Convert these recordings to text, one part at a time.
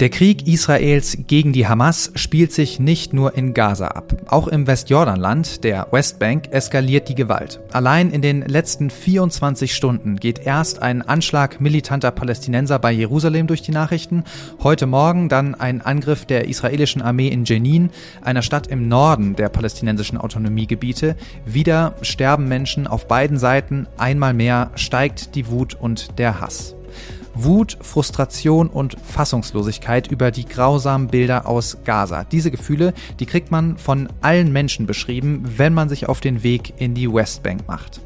Der Krieg Israels gegen die Hamas spielt sich nicht nur in Gaza ab. Auch im Westjordanland, der Westbank, eskaliert die Gewalt. Allein in den letzten 24 Stunden geht erst ein Anschlag militanter Palästinenser bei Jerusalem durch die Nachrichten, heute Morgen dann ein Angriff der israelischen Armee in Jenin, einer Stadt im Norden der palästinensischen Autonomiegebiete. Wieder sterben Menschen auf beiden Seiten, einmal mehr steigt die Wut und der Hass. Wut, Frustration und Fassungslosigkeit über die grausamen Bilder aus Gaza. Diese Gefühle, die kriegt man von allen Menschen beschrieben, wenn man sich auf den Weg in die Westbank macht.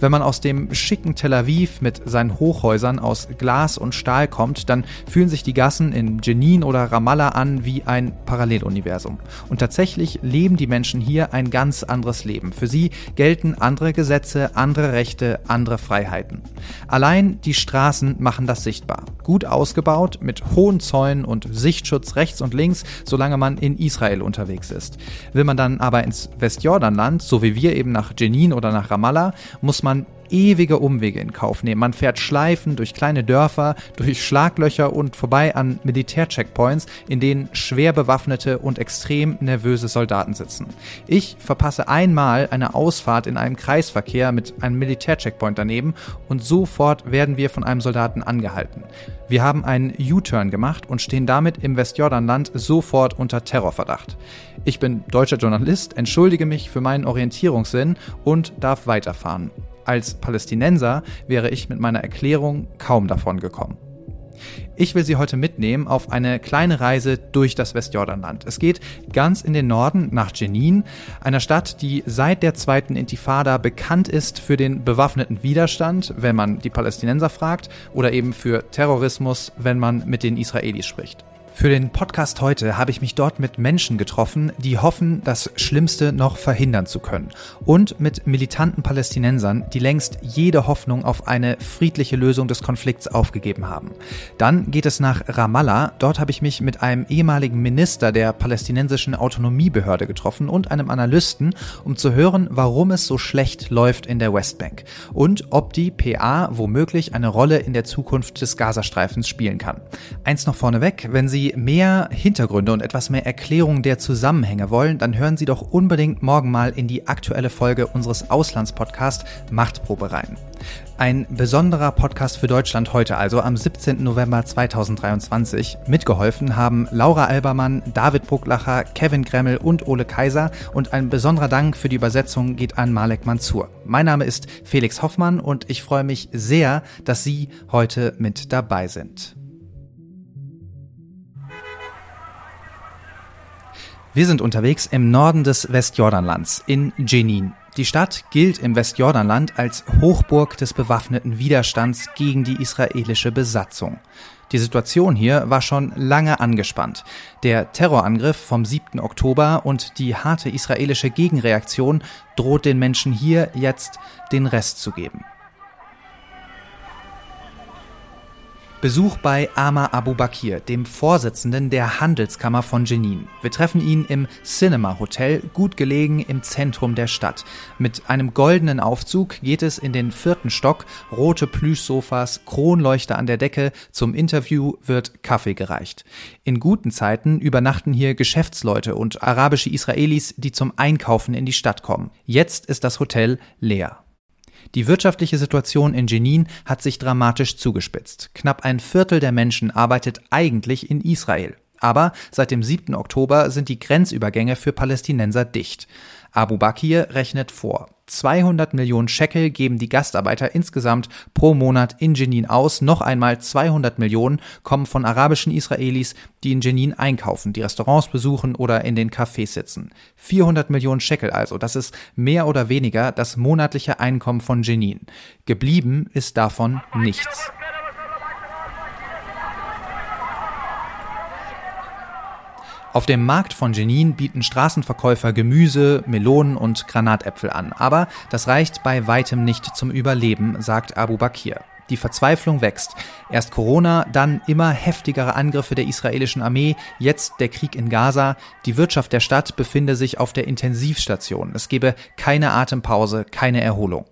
Wenn man aus dem schicken Tel Aviv mit seinen Hochhäusern aus Glas und Stahl kommt, dann fühlen sich die Gassen in Jenin oder Ramallah an wie ein Paralleluniversum. Und tatsächlich leben die Menschen hier ein ganz anderes Leben. Für sie gelten andere Gesetze, andere Rechte, andere Freiheiten. Allein die Straßen machen das sichtbar. Gut ausgebaut, mit hohen Zäunen und Sichtschutz rechts und links, solange man in Israel unterwegs ist. Will man dann aber ins Westjordanland, so wie wir eben nach Jenin oder nach Ramallah, muss man ewige Umwege in Kauf nehmen. Man fährt Schleifen durch kleine Dörfer, durch Schlaglöcher und vorbei an Militärcheckpoints, in denen schwer bewaffnete und extrem nervöse Soldaten sitzen. Ich verpasse einmal eine Ausfahrt in einem Kreisverkehr mit einem Militärcheckpoint daneben und sofort werden wir von einem Soldaten angehalten. Wir haben einen U-Turn gemacht und stehen damit im Westjordanland sofort unter Terrorverdacht. Ich bin deutscher Journalist, entschuldige mich für meinen Orientierungssinn und darf weiterfahren. Als Palästinenser wäre ich mit meiner Erklärung kaum davon gekommen. Ich will Sie heute mitnehmen auf eine kleine Reise durch das Westjordanland. Es geht ganz in den Norden nach Jenin, einer Stadt, die seit der zweiten Intifada bekannt ist für den bewaffneten Widerstand, wenn man die Palästinenser fragt, oder eben für Terrorismus, wenn man mit den Israelis spricht. Für den Podcast heute habe ich mich dort mit Menschen getroffen, die hoffen, das Schlimmste noch verhindern zu können. Und mit militanten Palästinensern, die längst jede Hoffnung auf eine friedliche Lösung des Konflikts aufgegeben haben. Dann geht es nach Ramallah. Dort habe ich mich mit einem ehemaligen Minister der palästinensischen Autonomiebehörde getroffen und einem Analysten, um zu hören, warum es so schlecht läuft in der Westbank und ob die PA womöglich eine Rolle in der Zukunft des Gazastreifens spielen kann. Eins noch vorneweg, wenn Sie mehr Hintergründe und etwas mehr Erklärung der Zusammenhänge wollen, dann hören Sie doch unbedingt morgen mal in die aktuelle Folge unseres Auslandspodcasts Machtprobe rein. Ein besonderer Podcast für Deutschland heute also am 17. November 2023. Mitgeholfen haben Laura Albermann, David Brucklacher, Kevin Gremmel und Ole Kaiser und ein besonderer Dank für die Übersetzung geht an Malek Mansour. Mein Name ist Felix Hoffmann und ich freue mich sehr, dass Sie heute mit dabei sind. Wir sind unterwegs im Norden des Westjordanlands, in Jenin. Die Stadt gilt im Westjordanland als Hochburg des bewaffneten Widerstands gegen die israelische Besatzung. Die Situation hier war schon lange angespannt. Der Terrorangriff vom 7. Oktober und die harte israelische Gegenreaktion droht den Menschen hier jetzt den Rest zu geben. Besuch bei Amar Abu Bakir, dem Vorsitzenden der Handelskammer von Jenin. Wir treffen ihn im Cinema Hotel, gut gelegen im Zentrum der Stadt. Mit einem goldenen Aufzug geht es in den vierten Stock, rote Plüschsofas, Kronleuchter an der Decke, zum Interview wird Kaffee gereicht. In guten Zeiten übernachten hier Geschäftsleute und arabische Israelis, die zum Einkaufen in die Stadt kommen. Jetzt ist das Hotel leer. Die wirtschaftliche Situation in Jenin hat sich dramatisch zugespitzt. Knapp ein Viertel der Menschen arbeitet eigentlich in Israel. Aber seit dem 7. Oktober sind die Grenzübergänge für Palästinenser dicht. Abu Bakir rechnet vor. 200 Millionen Shekel geben die Gastarbeiter insgesamt pro Monat in Jenin aus. Noch einmal 200 Millionen kommen von arabischen Israelis, die in Jenin einkaufen, die Restaurants besuchen oder in den Cafés sitzen. 400 Millionen Shekel also, das ist mehr oder weniger das monatliche Einkommen von Jenin. Geblieben ist davon nichts. Auf dem Markt von Jenin bieten Straßenverkäufer Gemüse, Melonen und Granatäpfel an. Aber das reicht bei weitem nicht zum Überleben, sagt Abu Bakir. Die Verzweiflung wächst. Erst Corona, dann immer heftigere Angriffe der israelischen Armee, jetzt der Krieg in Gaza. Die Wirtschaft der Stadt befinde sich auf der Intensivstation. Es gebe keine Atempause, keine Erholung.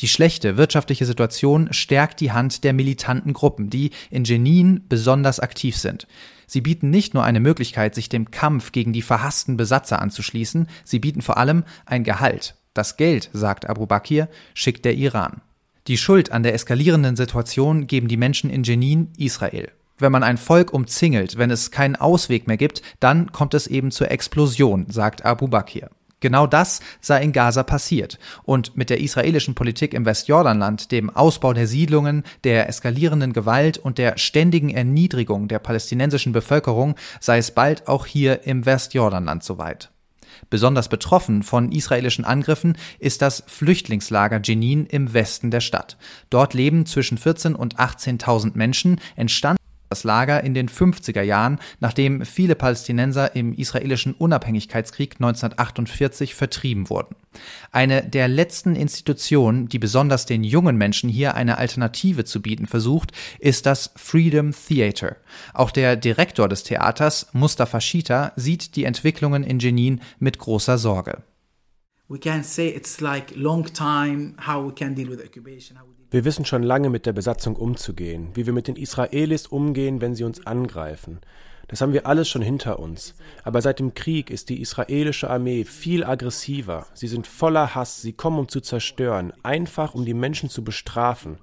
Die schlechte wirtschaftliche Situation stärkt die Hand der militanten Gruppen, die in Jenin besonders aktiv sind. Sie bieten nicht nur eine Möglichkeit, sich dem Kampf gegen die verhassten Besatzer anzuschließen, sie bieten vor allem ein Gehalt. Das Geld, sagt Abu Bakr, schickt der Iran. Die Schuld an der eskalierenden Situation geben die Menschen in Jenin Israel. Wenn man ein Volk umzingelt, wenn es keinen Ausweg mehr gibt, dann kommt es eben zur Explosion, sagt Abu Bakr. Genau das sei in Gaza passiert. Und mit der israelischen Politik im Westjordanland, dem Ausbau der Siedlungen, der eskalierenden Gewalt und der ständigen Erniedrigung der palästinensischen Bevölkerung sei es bald auch hier im Westjordanland soweit. Besonders betroffen von israelischen Angriffen ist das Flüchtlingslager Jenin im Westen der Stadt. Dort leben zwischen 14 und 18.000 Menschen, entstanden das Lager in den 50er Jahren, nachdem viele Palästinenser im israelischen Unabhängigkeitskrieg 1948 vertrieben wurden. Eine der letzten Institutionen, die besonders den jungen Menschen hier eine Alternative zu bieten versucht, ist das Freedom Theater. Auch der Direktor des Theaters, Mustafa Shita, sieht die Entwicklungen in Jenin mit großer Sorge. Wir wissen schon lange mit der Besatzung umzugehen, wie wir mit den Israelis umgehen, wenn sie uns angreifen. Das haben wir alles schon hinter uns. Aber seit dem Krieg ist die israelische Armee viel aggressiver. Sie sind voller Hass, sie kommen, um zu zerstören, einfach um die Menschen zu bestrafen.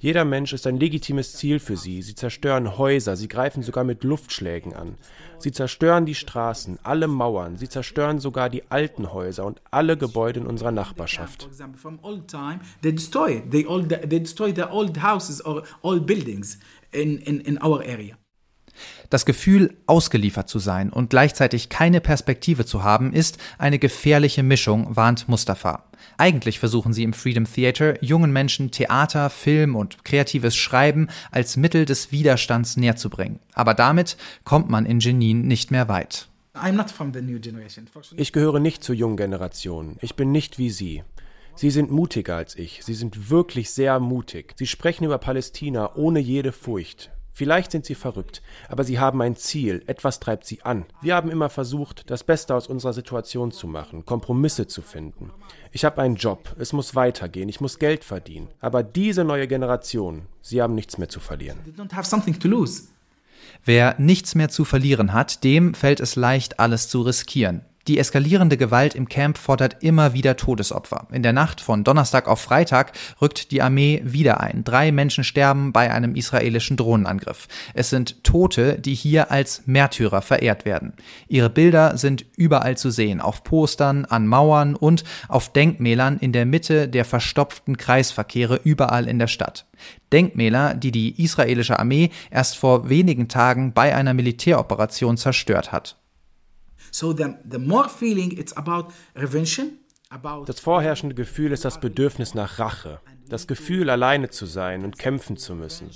Jeder Mensch ist ein legitimes Ziel für sie. Sie zerstören Häuser, sie greifen sogar mit Luftschlägen an. Sie zerstören die Straßen, alle Mauern, sie zerstören sogar die alten Häuser und alle Gebäude in unserer Nachbarschaft. In, in, in our area. Das Gefühl, ausgeliefert zu sein und gleichzeitig keine Perspektive zu haben, ist eine gefährliche Mischung, warnt Mustafa. Eigentlich versuchen sie im Freedom Theater jungen Menschen Theater, Film und kreatives Schreiben als Mittel des Widerstands näherzubringen. Aber damit kommt man in Jenin nicht mehr weit. Ich gehöre nicht zur jungen Generation. Ich bin nicht wie Sie. Sie sind mutiger als ich. Sie sind wirklich sehr mutig. Sie sprechen über Palästina ohne jede Furcht. Vielleicht sind sie verrückt, aber sie haben ein Ziel, etwas treibt sie an. Wir haben immer versucht, das Beste aus unserer Situation zu machen, Kompromisse zu finden. Ich habe einen Job, es muss weitergehen, ich muss Geld verdienen. Aber diese neue Generation, sie haben nichts mehr zu verlieren. Wer nichts mehr zu verlieren hat, dem fällt es leicht, alles zu riskieren. Die eskalierende Gewalt im Camp fordert immer wieder Todesopfer. In der Nacht von Donnerstag auf Freitag rückt die Armee wieder ein. Drei Menschen sterben bei einem israelischen Drohnenangriff. Es sind Tote, die hier als Märtyrer verehrt werden. Ihre Bilder sind überall zu sehen, auf Postern, an Mauern und auf Denkmälern in der Mitte der verstopften Kreisverkehre überall in der Stadt. Denkmäler, die die israelische Armee erst vor wenigen Tagen bei einer Militäroperation zerstört hat. Das vorherrschende Gefühl ist das Bedürfnis nach Rache, das Gefühl, alleine zu sein und kämpfen zu müssen.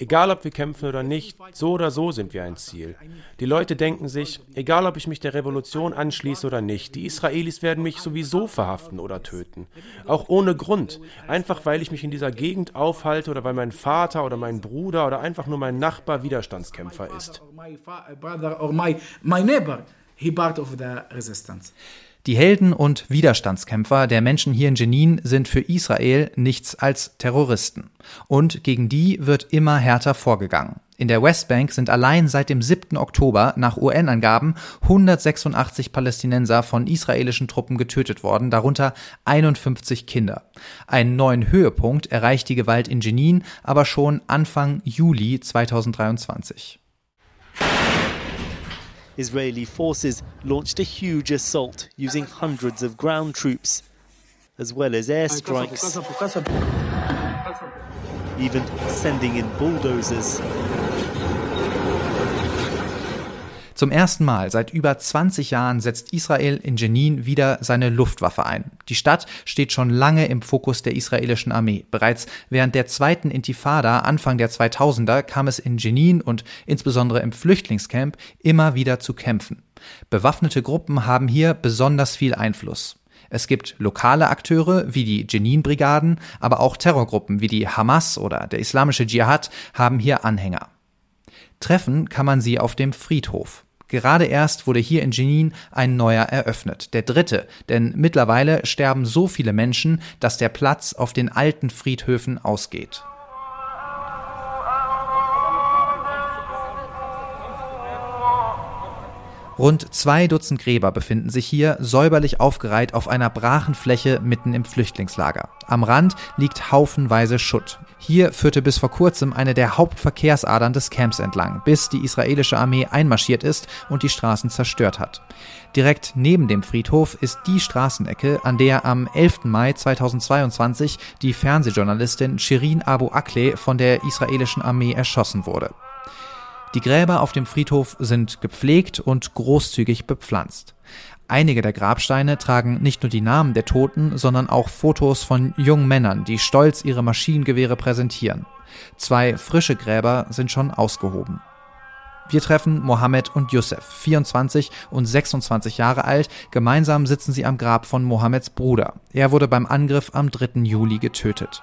Egal ob wir kämpfen oder nicht, so oder so sind wir ein Ziel. Die Leute denken sich, egal ob ich mich der Revolution anschließe oder nicht, die Israelis werden mich sowieso verhaften oder töten. Auch ohne Grund. Einfach weil ich mich in dieser Gegend aufhalte oder weil mein Vater oder mein Bruder oder einfach nur mein Nachbar Widerstandskämpfer ist he part of the resistance. Die Helden und Widerstandskämpfer der Menschen hier in Jenin sind für Israel nichts als Terroristen. Und gegen die wird immer härter vorgegangen. In der Westbank sind allein seit dem 7. Oktober nach UN-Angaben 186 Palästinenser von israelischen Truppen getötet worden, darunter 51 Kinder. Einen neuen Höhepunkt erreicht die Gewalt in Jenin aber schon Anfang Juli 2023. Israeli forces launched a huge assault using hundreds of ground troops, as well as airstrikes, even sending in bulldozers. Zum ersten Mal seit über 20 Jahren setzt Israel in Jenin wieder seine Luftwaffe ein. Die Stadt steht schon lange im Fokus der israelischen Armee. Bereits während der zweiten Intifada Anfang der 2000er kam es in Jenin und insbesondere im Flüchtlingscamp immer wieder zu Kämpfen. Bewaffnete Gruppen haben hier besonders viel Einfluss. Es gibt lokale Akteure wie die Jenin-Brigaden, aber auch Terrorgruppen wie die Hamas oder der Islamische Dschihad haben hier Anhänger. Treffen kann man sie auf dem Friedhof. Gerade erst wurde hier in Jenin ein neuer eröffnet, der dritte, denn mittlerweile sterben so viele Menschen, dass der Platz auf den alten Friedhöfen ausgeht. Rund zwei Dutzend Gräber befinden sich hier säuberlich aufgereiht auf einer brachen Fläche mitten im Flüchtlingslager. Am Rand liegt haufenweise Schutt. Hier führte bis vor kurzem eine der Hauptverkehrsadern des Camps entlang, bis die israelische Armee einmarschiert ist und die Straßen zerstört hat. Direkt neben dem Friedhof ist die Straßenecke, an der am 11. Mai 2022 die Fernsehjournalistin Shirin Abu Akleh von der israelischen Armee erschossen wurde. Die Gräber auf dem Friedhof sind gepflegt und großzügig bepflanzt. Einige der Grabsteine tragen nicht nur die Namen der Toten, sondern auch Fotos von jungen Männern, die stolz ihre Maschinengewehre präsentieren. Zwei frische Gräber sind schon ausgehoben. Wir treffen Mohammed und Youssef, 24 und 26 Jahre alt. Gemeinsam sitzen sie am Grab von Mohammeds Bruder. Er wurde beim Angriff am 3. Juli getötet.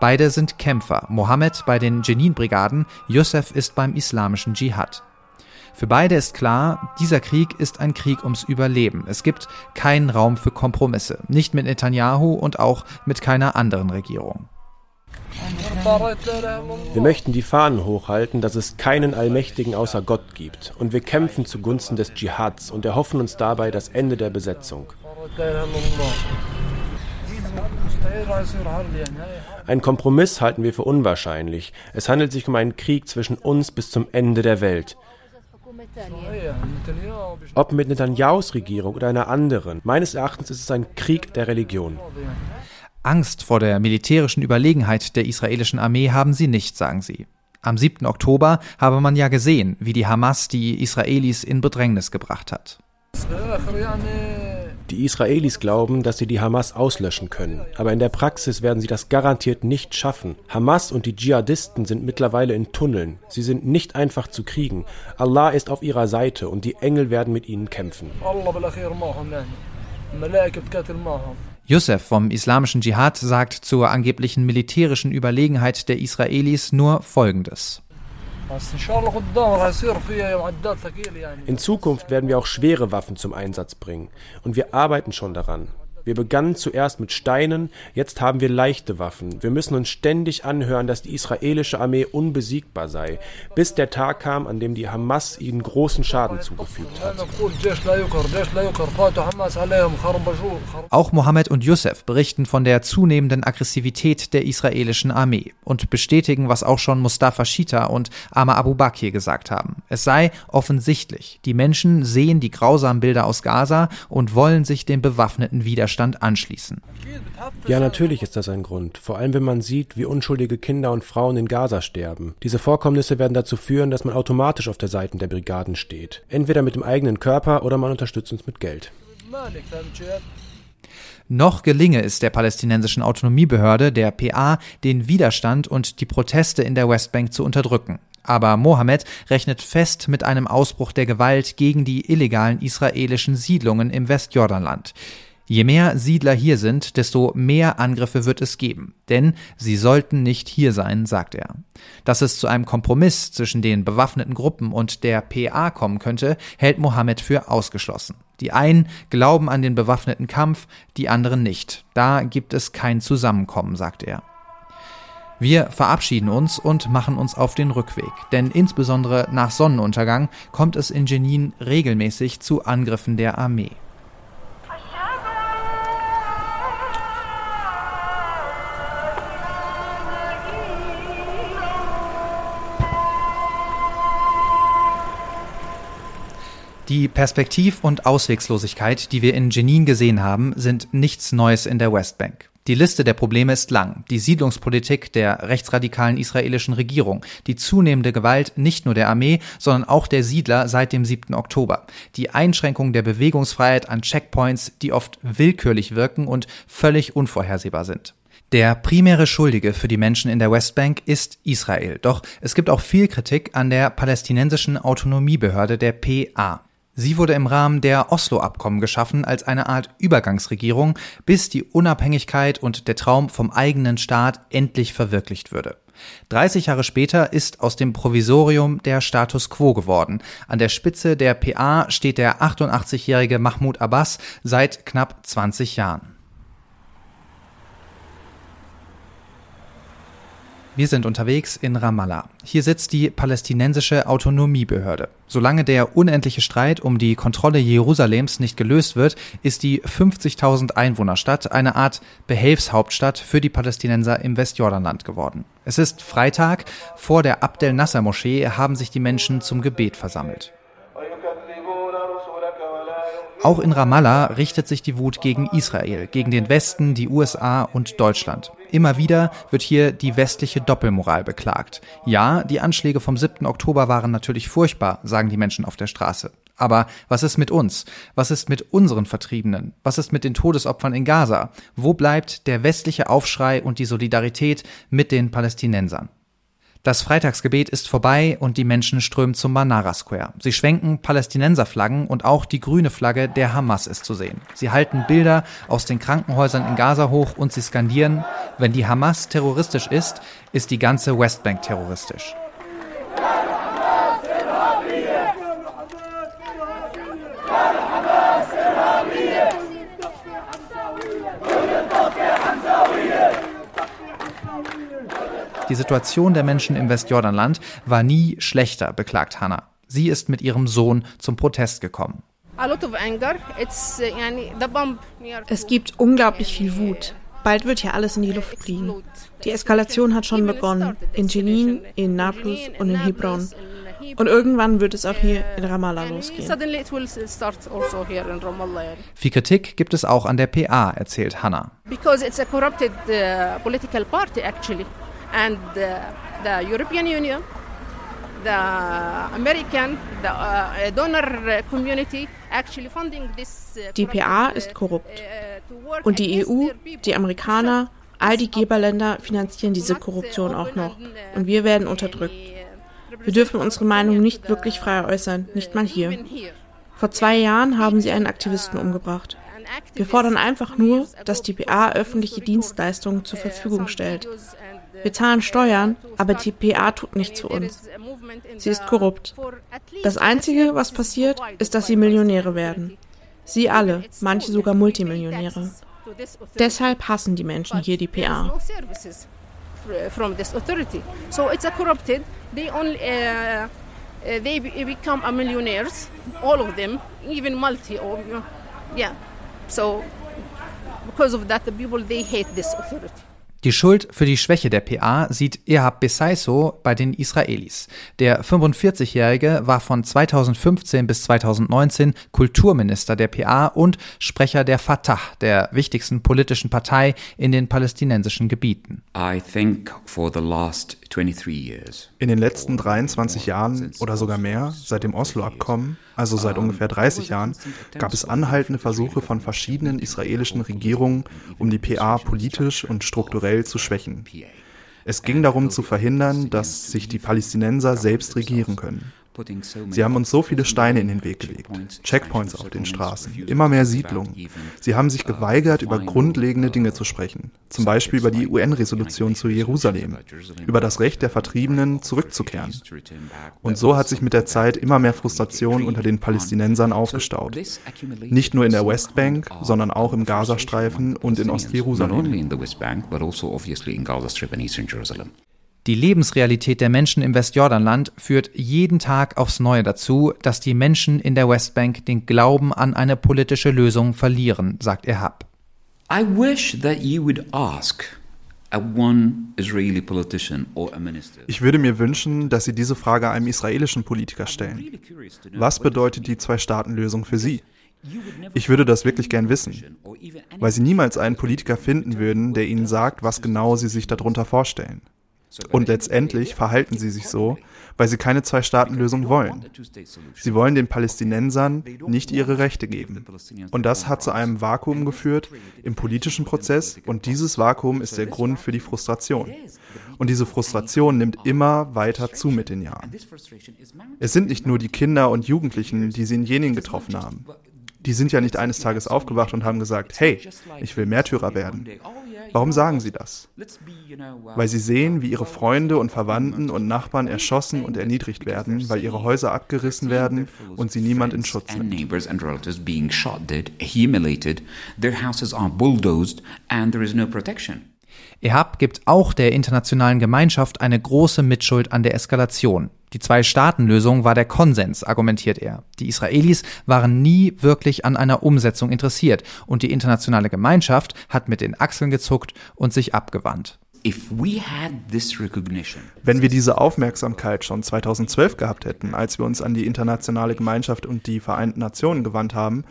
Beide sind Kämpfer. Mohammed bei den Jenin-Brigaden, Youssef ist beim islamischen Dschihad. Für beide ist klar, dieser Krieg ist ein Krieg ums Überleben. Es gibt keinen Raum für Kompromisse. Nicht mit Netanyahu und auch mit keiner anderen Regierung. Wir möchten die Fahnen hochhalten, dass es keinen Allmächtigen außer Gott gibt. Und wir kämpfen zugunsten des Dschihads und erhoffen uns dabei das Ende der Besetzung. Ein Kompromiss halten wir für unwahrscheinlich. Es handelt sich um einen Krieg zwischen uns bis zum Ende der Welt. Ob mit Netanyahus Regierung oder einer anderen, meines Erachtens ist es ein Krieg der Religion. Angst vor der militärischen Überlegenheit der israelischen Armee haben sie nicht, sagen sie. Am 7. Oktober habe man ja gesehen, wie die Hamas die Israelis in Bedrängnis gebracht hat. Die Israelis glauben, dass sie die Hamas auslöschen können, aber in der Praxis werden sie das garantiert nicht schaffen. Hamas und die Dschihadisten sind mittlerweile in Tunneln. Sie sind nicht einfach zu kriegen. Allah ist auf ihrer Seite und die Engel werden mit ihnen kämpfen. Youssef vom islamischen Dschihad sagt zur angeblichen militärischen Überlegenheit der Israelis nur Folgendes. In Zukunft werden wir auch schwere Waffen zum Einsatz bringen. Und wir arbeiten schon daran. Wir begannen zuerst mit Steinen, jetzt haben wir leichte Waffen. Wir müssen uns ständig anhören, dass die israelische Armee unbesiegbar sei, bis der Tag kam, an dem die Hamas ihnen großen Schaden zugefügt hat. Auch Mohammed und Youssef berichten von der zunehmenden Aggressivität der israelischen Armee und bestätigen, was auch schon Mustafa Shita und Amar Abu Bakr gesagt haben. Es sei offensichtlich, die Menschen sehen die grausamen Bilder aus Gaza und wollen sich dem bewaffneten Widerstand Widerstand anschließen. Ja, natürlich ist das ein Grund. Vor allem, wenn man sieht, wie unschuldige Kinder und Frauen in Gaza sterben. Diese Vorkommnisse werden dazu führen, dass man automatisch auf der Seite der Brigaden steht. Entweder mit dem eigenen Körper oder man unterstützt uns mit Geld. Noch gelinge es der palästinensischen Autonomiebehörde, der PA, den Widerstand und die Proteste in der Westbank zu unterdrücken. Aber Mohammed rechnet fest mit einem Ausbruch der Gewalt gegen die illegalen israelischen Siedlungen im Westjordanland. Je mehr Siedler hier sind, desto mehr Angriffe wird es geben, denn sie sollten nicht hier sein, sagt er. Dass es zu einem Kompromiss zwischen den bewaffneten Gruppen und der PA kommen könnte, hält Mohammed für ausgeschlossen. Die einen glauben an den bewaffneten Kampf, die anderen nicht. Da gibt es kein Zusammenkommen, sagt er. Wir verabschieden uns und machen uns auf den Rückweg, denn insbesondere nach Sonnenuntergang kommt es in Jenin regelmäßig zu Angriffen der Armee. Die Perspektiv- und Auswegslosigkeit, die wir in Jenin gesehen haben, sind nichts Neues in der Westbank. Die Liste der Probleme ist lang. Die Siedlungspolitik der rechtsradikalen israelischen Regierung, die zunehmende Gewalt nicht nur der Armee, sondern auch der Siedler seit dem 7. Oktober, die Einschränkung der Bewegungsfreiheit an Checkpoints, die oft willkürlich wirken und völlig unvorhersehbar sind. Der primäre Schuldige für die Menschen in der Westbank ist Israel. Doch es gibt auch viel Kritik an der palästinensischen Autonomiebehörde der PA. Sie wurde im Rahmen der Oslo-Abkommen geschaffen als eine Art Übergangsregierung, bis die Unabhängigkeit und der Traum vom eigenen Staat endlich verwirklicht würde. 30 Jahre später ist aus dem Provisorium der Status quo geworden. An der Spitze der PA steht der 88-jährige Mahmoud Abbas seit knapp 20 Jahren. Wir sind unterwegs in Ramallah. Hier sitzt die palästinensische Autonomiebehörde. Solange der unendliche Streit um die Kontrolle Jerusalems nicht gelöst wird, ist die 50.000 Einwohnerstadt eine Art Behelfshauptstadt für die Palästinenser im Westjordanland geworden. Es ist Freitag. Vor der Abdel Nasser Moschee haben sich die Menschen zum Gebet versammelt. Auch in Ramallah richtet sich die Wut gegen Israel, gegen den Westen, die USA und Deutschland. Immer wieder wird hier die westliche Doppelmoral beklagt. Ja, die Anschläge vom 7. Oktober waren natürlich furchtbar, sagen die Menschen auf der Straße. Aber was ist mit uns? Was ist mit unseren Vertriebenen? Was ist mit den Todesopfern in Gaza? Wo bleibt der westliche Aufschrei und die Solidarität mit den Palästinensern? Das Freitagsgebet ist vorbei und die Menschen strömen zum Manara Square. Sie schwenken Palästinenserflaggen und auch die grüne Flagge der Hamas ist zu sehen. Sie halten Bilder aus den Krankenhäusern in Gaza hoch und sie skandieren, wenn die Hamas terroristisch ist, ist die ganze Westbank terroristisch. Die Situation der Menschen im Westjordanland war nie schlechter, beklagt Hannah. Sie ist mit ihrem Sohn zum Protest gekommen. Es gibt unglaublich viel Wut. Bald wird hier alles in die Luft fliegen. Die Eskalation hat schon begonnen. In Jenin, in Nablus und in Hebron. Und irgendwann wird es auch hier in Ramallah losgehen. Also viel Kritik gibt es auch an der PA, erzählt Hannah. Because it's a corrupted uh, political party actually and the, the European Union, the American, the uh, donor community actually funding this. Uh, die PA ist korrupt. Uh, Und die EU, die Amerikaner, all die Geberländer finanzieren diese Korruption auch noch. Und wir werden unterdrückt. Wir dürfen unsere Meinung nicht wirklich frei äußern, nicht mal hier. Vor zwei Jahren haben sie einen Aktivisten umgebracht. Wir fordern einfach nur, dass die PA öffentliche Dienstleistungen zur Verfügung stellt, wir zahlen Steuern, aber die PA tut nichts für uns. Sie ist korrupt. Das Einzige, was passiert, ist, dass sie Millionäre werden. Sie alle, manche sogar Multimillionäre. Deshalb hassen die Menschen hier die PA. From this authority. So it's a corrupted. They only uh, uh, they become a millionaires, all of them, even multi. Or, yeah. So because of that, the people they hate this authority. Die Schuld für die Schwäche der PA sieht Ehab Besaiso bei den Israelis. Der 45-Jährige war von 2015 bis 2019 Kulturminister der PA und Sprecher der Fatah, der wichtigsten politischen Partei in den palästinensischen Gebieten. In den letzten 23 Jahren oder sogar mehr, seit dem Oslo-Abkommen, also seit ungefähr 30 Jahren, gab es anhaltende Versuche von verschiedenen israelischen Regierungen, um die PA politisch und strukturell zu schwächen. Es ging darum zu verhindern, dass sich die Palästinenser selbst regieren können. Sie haben uns so viele Steine in den Weg gelegt, Checkpoints auf den Straßen, immer mehr Siedlungen. Sie haben sich geweigert, über grundlegende Dinge zu sprechen, zum Beispiel über die UN-Resolution zu Jerusalem, über das Recht der Vertriebenen zurückzukehren. Und so hat sich mit der Zeit immer mehr Frustration unter den Palästinensern aufgestaut. Nicht nur in der Westbank, sondern auch im Gazastreifen und in Ostjerusalem. Die Lebensrealität der Menschen im Westjordanland führt jeden Tag aufs Neue dazu, dass die Menschen in der Westbank den Glauben an eine politische Lösung verlieren, sagt Erhab. I wish that you would ask ich würde mir wünschen, dass Sie diese Frage einem israelischen Politiker stellen. Was bedeutet die Zwei-Staaten-Lösung für Sie? Ich würde das wirklich gern wissen, weil Sie niemals einen Politiker finden würden, der Ihnen sagt, was genau Sie sich darunter vorstellen. Und letztendlich verhalten sie sich so, weil sie keine Zwei-Staaten-Lösung wollen. Sie wollen den Palästinensern nicht ihre Rechte geben. Und das hat zu einem Vakuum geführt im politischen Prozess und dieses Vakuum ist der Grund für die Frustration. Und diese Frustration nimmt immer weiter zu mit den Jahren. Es sind nicht nur die Kinder und Jugendlichen, die sie in Jenin getroffen haben. Die sind ja nicht eines Tages aufgewacht und haben gesagt, hey, ich will Märtyrer werden. Warum sagen sie das? Weil sie sehen, wie ihre Freunde und Verwandten und Nachbarn erschossen und erniedrigt werden, weil ihre Häuser abgerissen werden und sie niemand in Schutz nimmt. Ehab gibt auch der internationalen Gemeinschaft eine große Mitschuld an der Eskalation. Die Zwei-Staaten-Lösung war der Konsens, argumentiert er. Die Israelis waren nie wirklich an einer Umsetzung interessiert und die internationale Gemeinschaft hat mit den Achseln gezuckt und sich abgewandt. Wenn wir diese Aufmerksamkeit schon 2012 gehabt hätten, als wir uns an die internationale Gemeinschaft und die Vereinten Nationen gewandt haben,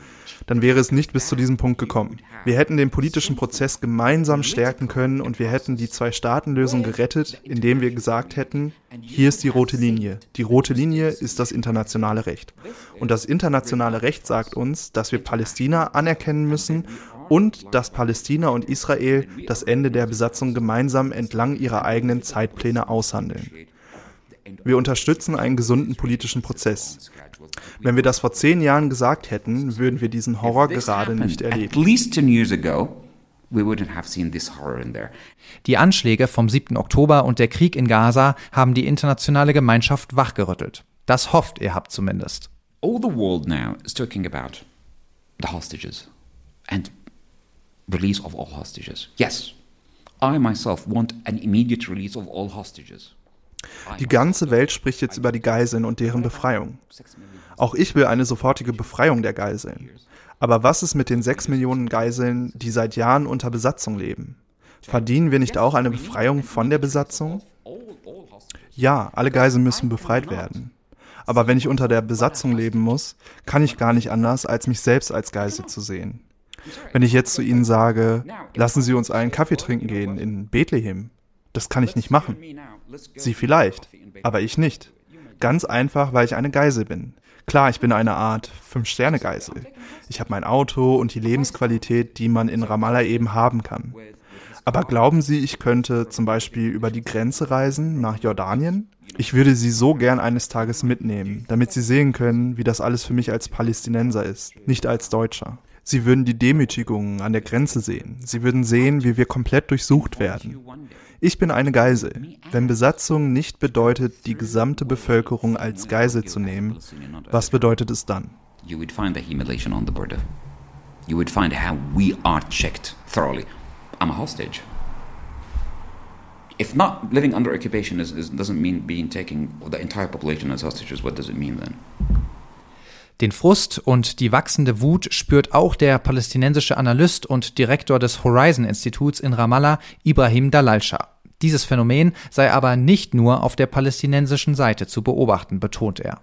dann wäre es nicht bis zu diesem Punkt gekommen. Wir hätten den politischen Prozess gemeinsam stärken können und wir hätten die Zwei-Staaten-Lösung gerettet, indem wir gesagt hätten, hier ist die rote Linie. Die rote Linie ist das internationale Recht. Und das internationale Recht sagt uns, dass wir Palästina anerkennen müssen und dass Palästina und Israel das Ende der Besatzung gemeinsam entlang ihrer eigenen Zeitpläne aushandeln. Wir unterstützen einen gesunden politischen Prozess. Wenn wir das vor zehn Jahren gesagt hätten, würden wir diesen Horror gerade nicht erleben. Die Anschläge vom 7. Oktober und der Krieg in Gaza haben die internationale Gemeinschaft wachgerüttelt. Das hofft ihr habt zumindest. All the world now is talking about the hostages and release of all hostages. Yes, I myself want an immediate release of all hostages. Die ganze Welt spricht jetzt über die Geiseln und deren Befreiung. Auch ich will eine sofortige Befreiung der Geiseln. Aber was ist mit den sechs Millionen Geiseln, die seit Jahren unter Besatzung leben? Verdienen wir nicht auch eine Befreiung von der Besatzung? Ja, alle Geiseln müssen befreit werden. Aber wenn ich unter der Besatzung leben muss, kann ich gar nicht anders, als mich selbst als Geisel zu sehen. Wenn ich jetzt zu Ihnen sage, lassen Sie uns einen Kaffee trinken gehen in Bethlehem, das kann ich nicht machen. Sie vielleicht, aber ich nicht. Ganz einfach, weil ich eine Geisel bin. Klar, ich bin eine Art Fünf-Sterne-Geisel. Ich habe mein Auto und die Lebensqualität, die man in Ramallah eben haben kann. Aber glauben Sie, ich könnte zum Beispiel über die Grenze reisen nach Jordanien? Ich würde Sie so gern eines Tages mitnehmen, damit Sie sehen können, wie das alles für mich als Palästinenser ist, nicht als Deutscher. Sie würden die Demütigungen an der Grenze sehen. Sie würden sehen, wie wir komplett durchsucht werden. Ich bin eine Geisel. Wenn Besatzung nicht bedeutet, die gesamte Bevölkerung als Geisel zu nehmen, was bedeutet es dann? You would find the humiliation on the border. You would find how we are checked thoroughly. I'm a hostage. If not living under occupation is, is, doesn't mean being taking the entire population as hostages, what does it mean then? Den Frust und die wachsende Wut spürt auch der palästinensische Analyst und Direktor des Horizon-Instituts in Ramallah, Ibrahim Dalalscha. Dieses Phänomen sei aber nicht nur auf der palästinensischen Seite zu beobachten, betont er.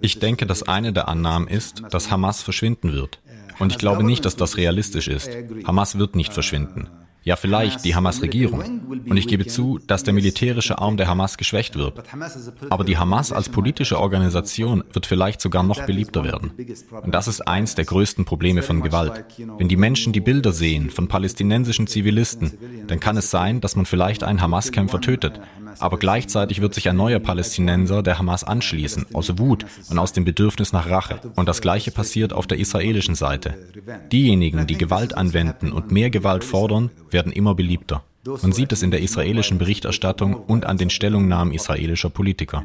Ich denke, dass eine der Annahmen ist, dass Hamas verschwinden wird. Und ich glaube nicht, dass das realistisch ist. Hamas wird nicht verschwinden. Ja, vielleicht die Hamas-Regierung. Und ich gebe zu, dass der militärische Arm der Hamas geschwächt wird. Aber die Hamas als politische Organisation wird vielleicht sogar noch beliebter werden. Und das ist eins der größten Probleme von Gewalt. Wenn die Menschen die Bilder sehen von palästinensischen Zivilisten, dann kann es sein, dass man vielleicht einen Hamas-Kämpfer tötet. Aber gleichzeitig wird sich ein neuer Palästinenser der Hamas anschließen, aus Wut und aus dem Bedürfnis nach Rache. Und das Gleiche passiert auf der israelischen Seite. Diejenigen, die Gewalt anwenden und mehr Gewalt fordern, werden immer beliebter. Man sieht es in der israelischen Berichterstattung und an den Stellungnahmen israelischer Politiker.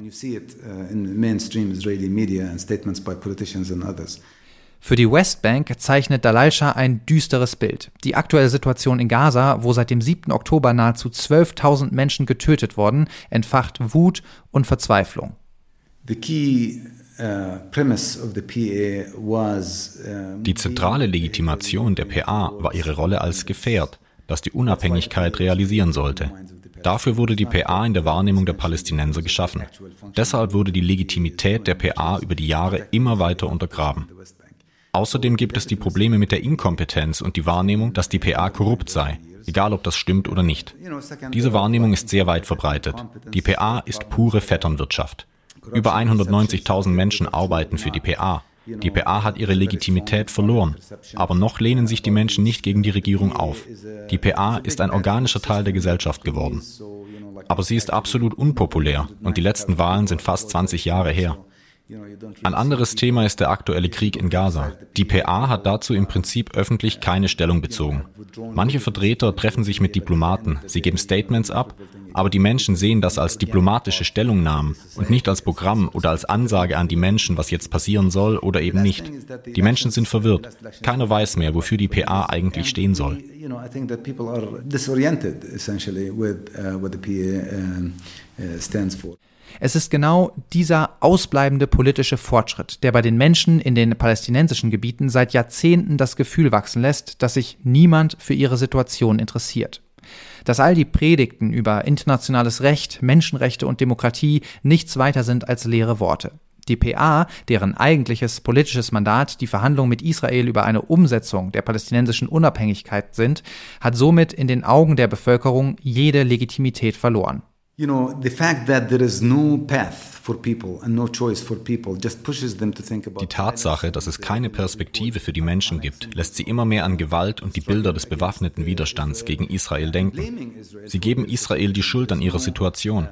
Für die Westbank zeichnet Dalalscha ein düsteres Bild. Die aktuelle Situation in Gaza, wo seit dem 7. Oktober nahezu 12.000 Menschen getötet wurden, entfacht Wut und Verzweiflung. Uh, die zentrale Legitimation der PA war ihre Rolle als Gefährt, das die Unabhängigkeit realisieren sollte. Dafür wurde die PA in der Wahrnehmung der Palästinenser geschaffen. Deshalb wurde die Legitimität der PA über die Jahre immer weiter untergraben. Außerdem gibt es die Probleme mit der Inkompetenz und die Wahrnehmung, dass die PA korrupt sei, egal ob das stimmt oder nicht. Diese Wahrnehmung ist sehr weit verbreitet. Die PA ist pure Vetternwirtschaft. Über 190.000 Menschen arbeiten für die PA. Die PA hat ihre Legitimität verloren, aber noch lehnen sich die Menschen nicht gegen die Regierung auf. Die PA ist ein organischer Teil der Gesellschaft geworden. Aber sie ist absolut unpopulär und die letzten Wahlen sind fast 20 Jahre her. Ein anderes Thema ist der aktuelle Krieg in Gaza. Die PA hat dazu im Prinzip öffentlich keine Stellung bezogen. Manche Vertreter treffen sich mit Diplomaten, sie geben Statements ab, aber die Menschen sehen das als diplomatische Stellungnahmen und nicht als Programm oder als Ansage an die Menschen, was jetzt passieren soll oder eben nicht. Die Menschen sind verwirrt. Keiner weiß mehr, wofür die PA eigentlich stehen soll. Es ist genau dieser ausbleibende politische Fortschritt, der bei den Menschen in den palästinensischen Gebieten seit Jahrzehnten das Gefühl wachsen lässt, dass sich niemand für ihre Situation interessiert. Dass all die Predigten über internationales Recht, Menschenrechte und Demokratie nichts weiter sind als leere Worte. Die PA, deren eigentliches politisches Mandat die Verhandlungen mit Israel über eine Umsetzung der palästinensischen Unabhängigkeit sind, hat somit in den Augen der Bevölkerung jede Legitimität verloren. You know, the fact that there is no path Die Tatsache, dass es keine Perspektive für die Menschen gibt, lässt sie immer mehr an Gewalt und die Bilder des bewaffneten Widerstands gegen Israel denken. Sie geben Israel die Schuld an ihrer Situation.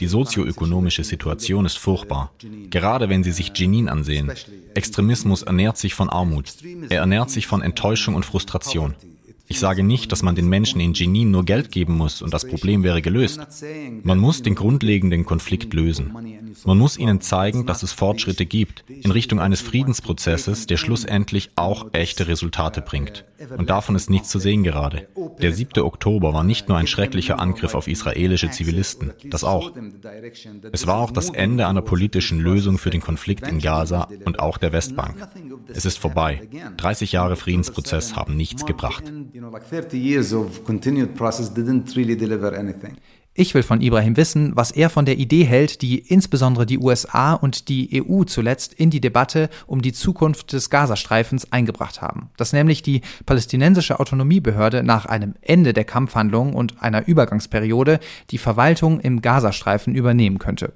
Die sozioökonomische Situation ist furchtbar. Gerade wenn Sie sich Jenin ansehen. Extremismus ernährt sich von Armut. Er ernährt sich von Enttäuschung und Frustration. Ich sage nicht, dass man den Menschen in Jenin nur Geld geben muss und das Problem wäre gelöst. Man muss den grundlegenden Konflikt lösen. Man muss ihnen zeigen, dass es Fortschritte gibt in Richtung eines Friedensprozesses, der schlussendlich auch echte Resultate bringt. Und davon ist nichts zu sehen gerade. Der 7. Oktober war nicht nur ein schrecklicher Angriff auf israelische Zivilisten, das auch. Es war auch das Ende einer politischen Lösung für den Konflikt in Gaza und auch der Westbank. Es ist vorbei. 30 Jahre Friedensprozess haben nichts gebracht you know, like 30 years of continued process didn't really deliver anything. Ich will von Ibrahim wissen, was er von der Idee hält, die insbesondere die USA und die EU zuletzt in die Debatte um die Zukunft des Gazastreifens eingebracht haben. Dass nämlich die palästinensische Autonomiebehörde nach einem Ende der Kampfhandlungen und einer Übergangsperiode die Verwaltung im Gazastreifen übernehmen könnte.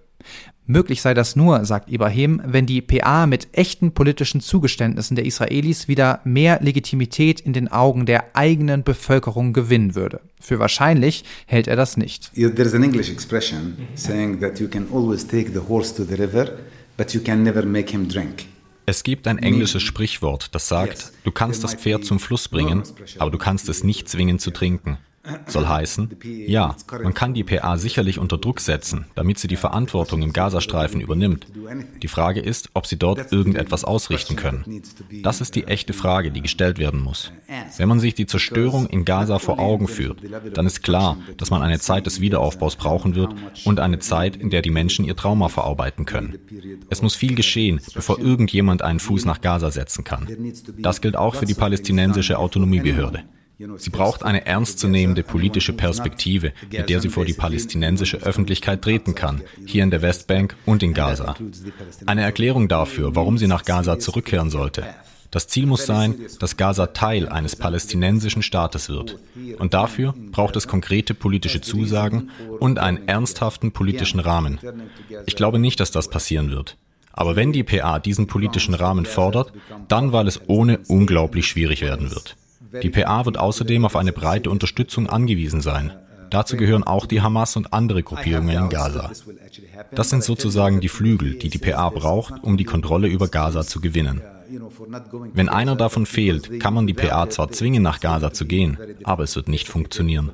Möglich sei das nur, sagt Ibrahim, wenn die PA mit echten politischen Zugeständnissen der Israelis wieder mehr Legitimität in den Augen der eigenen Bevölkerung gewinnen würde. Für wahrscheinlich hält er das nicht. There's an English expression saying that you can always take the horse to the river, but you can never make him drink. Es gibt ein englisches Sprichwort, das sagt, du kannst das Pferd zum Fluss bringen, aber du kannst es nicht zwingen zu trinken. Soll heißen, ja, man kann die PA sicherlich unter Druck setzen, damit sie die Verantwortung im Gazastreifen übernimmt. Die Frage ist, ob sie dort irgendetwas ausrichten können. Das ist die echte Frage, die gestellt werden muss. Wenn man sich die Zerstörung in Gaza vor Augen führt, dann ist klar, dass man eine Zeit des Wiederaufbaus brauchen wird und eine Zeit, in der die Menschen ihr Trauma verarbeiten können. Es muss viel geschehen, bevor irgendjemand einen Fuß nach Gaza setzen kann. Das gilt auch für die palästinensische Autonomiebehörde. Sie braucht eine ernstzunehmende politische Perspektive, mit der sie vor die palästinensische Öffentlichkeit treten kann, hier in der Westbank und in Gaza. Eine Erklärung dafür, warum sie nach Gaza zurückkehren sollte. Das Ziel muss sein, dass Gaza Teil eines palästinensischen Staates wird. Und dafür braucht es konkrete politische Zusagen und einen ernsthaften politischen Rahmen. Ich glaube nicht, dass das passieren wird. Aber wenn die PA diesen politischen Rahmen fordert, dann weil es ohne unglaublich schwierig werden wird. Die PA wird außerdem auf eine breite Unterstützung angewiesen sein. Dazu gehören auch die Hamas und andere Gruppierungen in Gaza. Das sind sozusagen die Flügel, die die PA braucht, um die Kontrolle über Gaza zu gewinnen. Wenn einer davon fehlt, kann man die PA zwar zwingen, nach Gaza zu gehen, aber es wird nicht funktionieren.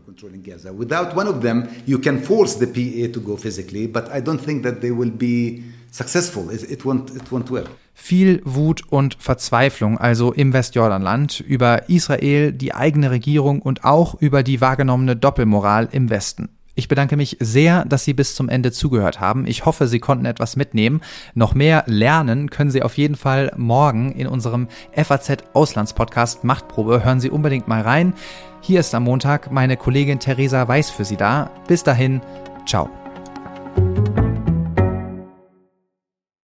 Viel Wut und Verzweiflung also im Westjordanland über Israel, die eigene Regierung und auch über die wahrgenommene Doppelmoral im Westen. Ich bedanke mich sehr, dass Sie bis zum Ende zugehört haben. Ich hoffe, Sie konnten etwas mitnehmen. Noch mehr lernen können Sie auf jeden Fall morgen in unserem FAZ Auslandspodcast Machtprobe. Hören Sie unbedingt mal rein. Hier ist am Montag meine Kollegin Theresa Weiß für Sie da. Bis dahin, ciao.